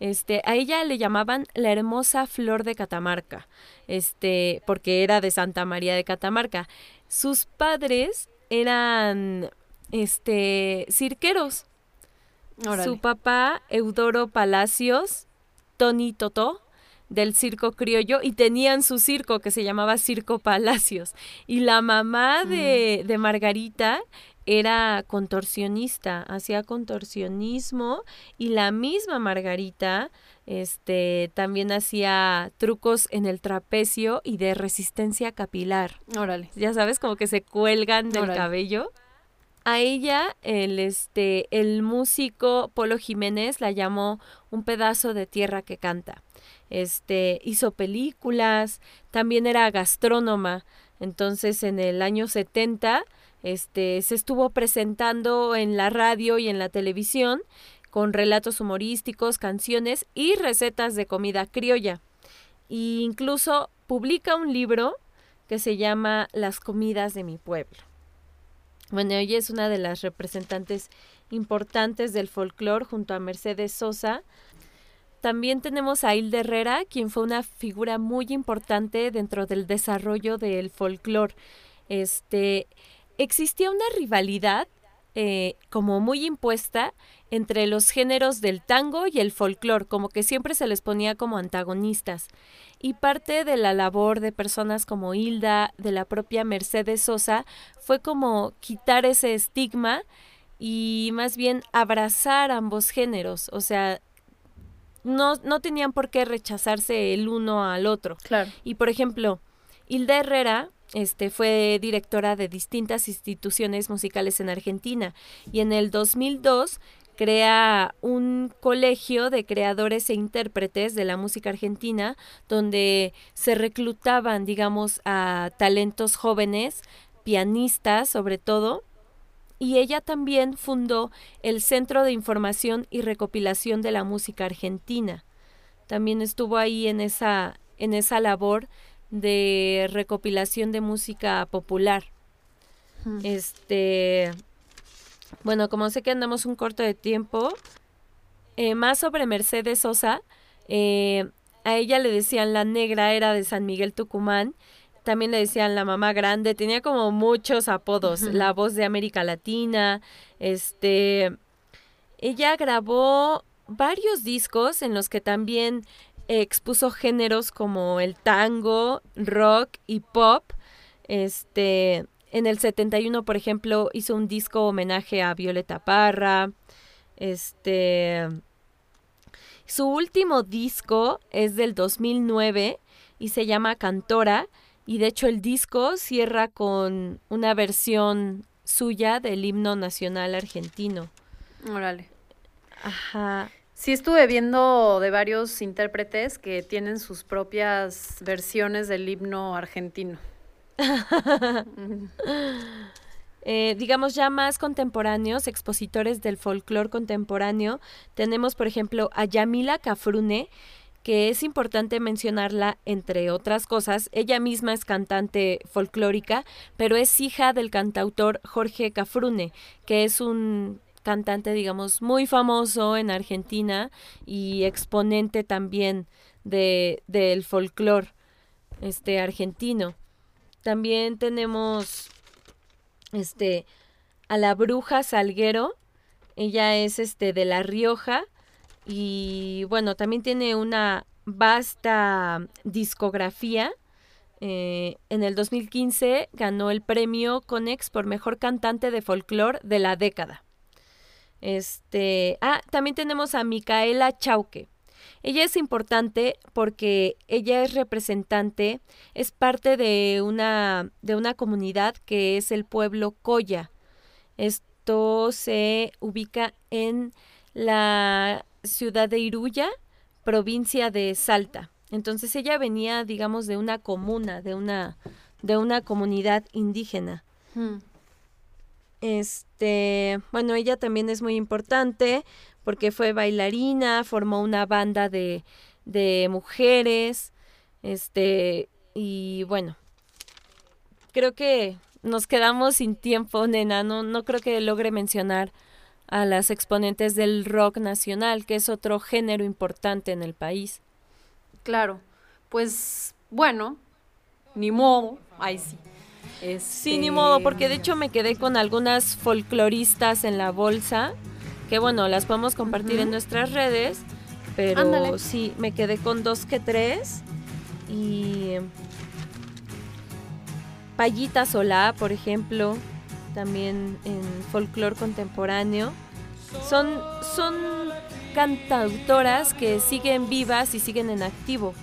Este, a ella le llamaban la hermosa flor de Catamarca, este, porque era de Santa María de Catamarca. Sus padres eran este cirqueros. Órale. Su papá, Eudoro Palacios, Tony Totó, del circo criollo, y tenían su circo que se llamaba Circo Palacios. Y la mamá de, de Margarita era contorsionista, hacía contorsionismo, y la misma Margarita este, también hacía trucos en el trapecio y de resistencia capilar. Órale. Ya sabes, como que se cuelgan del Órale. cabello. A ella, el, este, el músico Polo Jiménez la llamó un pedazo de tierra que canta. Este, hizo películas, también era gastrónoma. Entonces, en el año 70, este, se estuvo presentando en la radio y en la televisión con relatos humorísticos, canciones y recetas de comida criolla. E incluso publica un libro que se llama Las comidas de mi pueblo. Bueno, ella es una de las representantes importantes del folclore junto a Mercedes Sosa. También tenemos a Hilda Herrera, quien fue una figura muy importante dentro del desarrollo del folclore. Este, existía una rivalidad eh, como muy impuesta entre los géneros del tango y el folclore, como que siempre se les ponía como antagonistas. Y parte de la labor de personas como Hilda, de la propia Mercedes Sosa, fue como quitar ese estigma y más bien abrazar ambos géneros, o sea, no, no tenían por qué rechazarse el uno al otro. Claro. Y por ejemplo, Hilda Herrera este, fue directora de distintas instituciones musicales en Argentina y en el 2002 crea un colegio de creadores e intérpretes de la música argentina donde se reclutaban, digamos, a talentos jóvenes, pianistas sobre todo, y ella también fundó el Centro de Información y Recopilación de la Música Argentina. También estuvo ahí en esa, en esa labor de recopilación de música popular. Este, bueno, como sé que andamos un corto de tiempo, eh, más sobre Mercedes Sosa, eh, a ella le decían la negra, era de San Miguel Tucumán, también le decían la mamá grande, tenía como muchos apodos, la voz de América Latina, este, ella grabó varios discos en los que también expuso géneros como el tango, rock y pop. Este, en el 71, por ejemplo, hizo un disco homenaje a Violeta Parra. Este, su último disco es del 2009 y se llama Cantora y de hecho el disco cierra con una versión suya del himno nacional argentino. Órale. Ajá. Sí, estuve viendo de varios intérpretes que tienen sus propias versiones del himno argentino. Eh, digamos ya más contemporáneos, expositores del folclore contemporáneo, tenemos por ejemplo a Yamila Cafrune, que es importante mencionarla entre otras cosas. Ella misma es cantante folclórica, pero es hija del cantautor Jorge Cafrune, que es un cantante, digamos, muy famoso en Argentina y exponente también de, del folclore este, argentino. También tenemos este, a la bruja Salguero. Ella es este, de La Rioja y bueno, también tiene una vasta discografía. Eh, en el 2015 ganó el premio Conex por mejor cantante de folclore de la década. Este, ah, también tenemos a Micaela Chauque. Ella es importante porque ella es representante, es parte de una, de una comunidad que es el pueblo Coya. Esto se ubica en la ciudad de Iruya, provincia de Salta. Entonces ella venía, digamos, de una comuna, de una, de una comunidad indígena. Hmm. Este, bueno, ella también es muy importante porque fue bailarina, formó una banda de, de mujeres, este, y bueno, creo que nos quedamos sin tiempo, nena, no, no creo que logre mencionar a las exponentes del rock nacional, que es otro género importante en el país. Claro, pues bueno, ni modo, ahí sí. Sí, ni modo, porque de Este, hecho me quedé con algunas folcloristas en la bolsa, que bueno, las podemos compartir en nuestras redes, pero Ándale. sí, me quedé con dos que tres. Y Payita Solá, por ejemplo, también en folclore contemporáneo. Son, son cantautoras que siguen vivas y siguen en activo.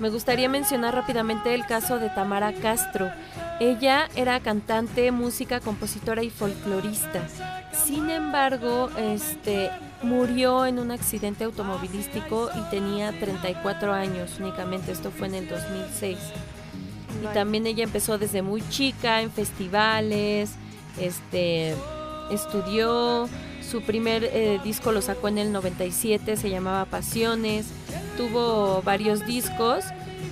Me gustaría mencionar rápidamente el caso de Tamara Castro. Ella era cantante, música, compositora y folclorista. Sin embargo, este murió en un accidente automovilístico y tenía 34 años únicamente. Esto fue en el 2006. Y también ella empezó desde muy chica en festivales, este, estudió, su primer eh, disco lo sacó en el 97, se llamaba Pasiones, tuvo varios discos,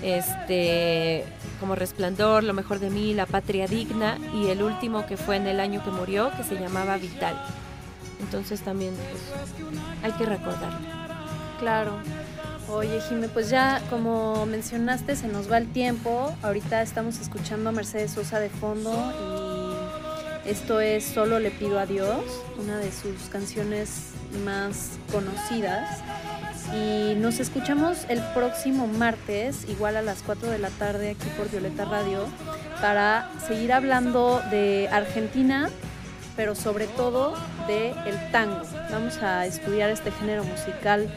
este, como Resplandor, Lo mejor de mí, La Patria Digna y el último que fue en el año que murió, que se llamaba Vital. Entonces también pues, hay que recordarlo. Claro. Oye, Jime, pues ya como mencionaste, se nos va el tiempo. Ahorita estamos escuchando a Mercedes Sosa de fondo esto es Solo le pido a Dios, una de sus canciones más conocidas. Y nos escuchamos el próximo martes, igual a las 4 de la tarde aquí por Violeta Radio, para seguir hablando de Argentina, pero sobre todo de el tango. Vamos a estudiar este género musical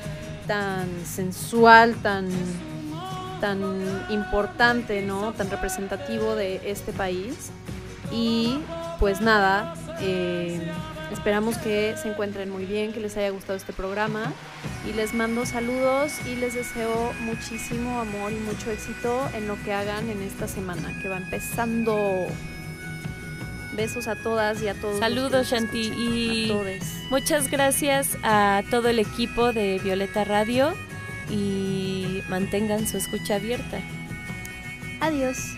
tan sensual, tan, tan importante, ¿no? Tan representativo de este país. Y pues nada, eh, esperamos que se encuentren muy bien, que les haya gustado este programa. Y les mando saludos y les deseo muchísimo amor y mucho éxito en lo que hagan en esta semana, que va empezando. Besos a todas y a todos. Saludos, Shanti, y- A todos. Muchas gracias a todo el equipo de Violeta Radio y mantengan su escucha abierta. Adiós.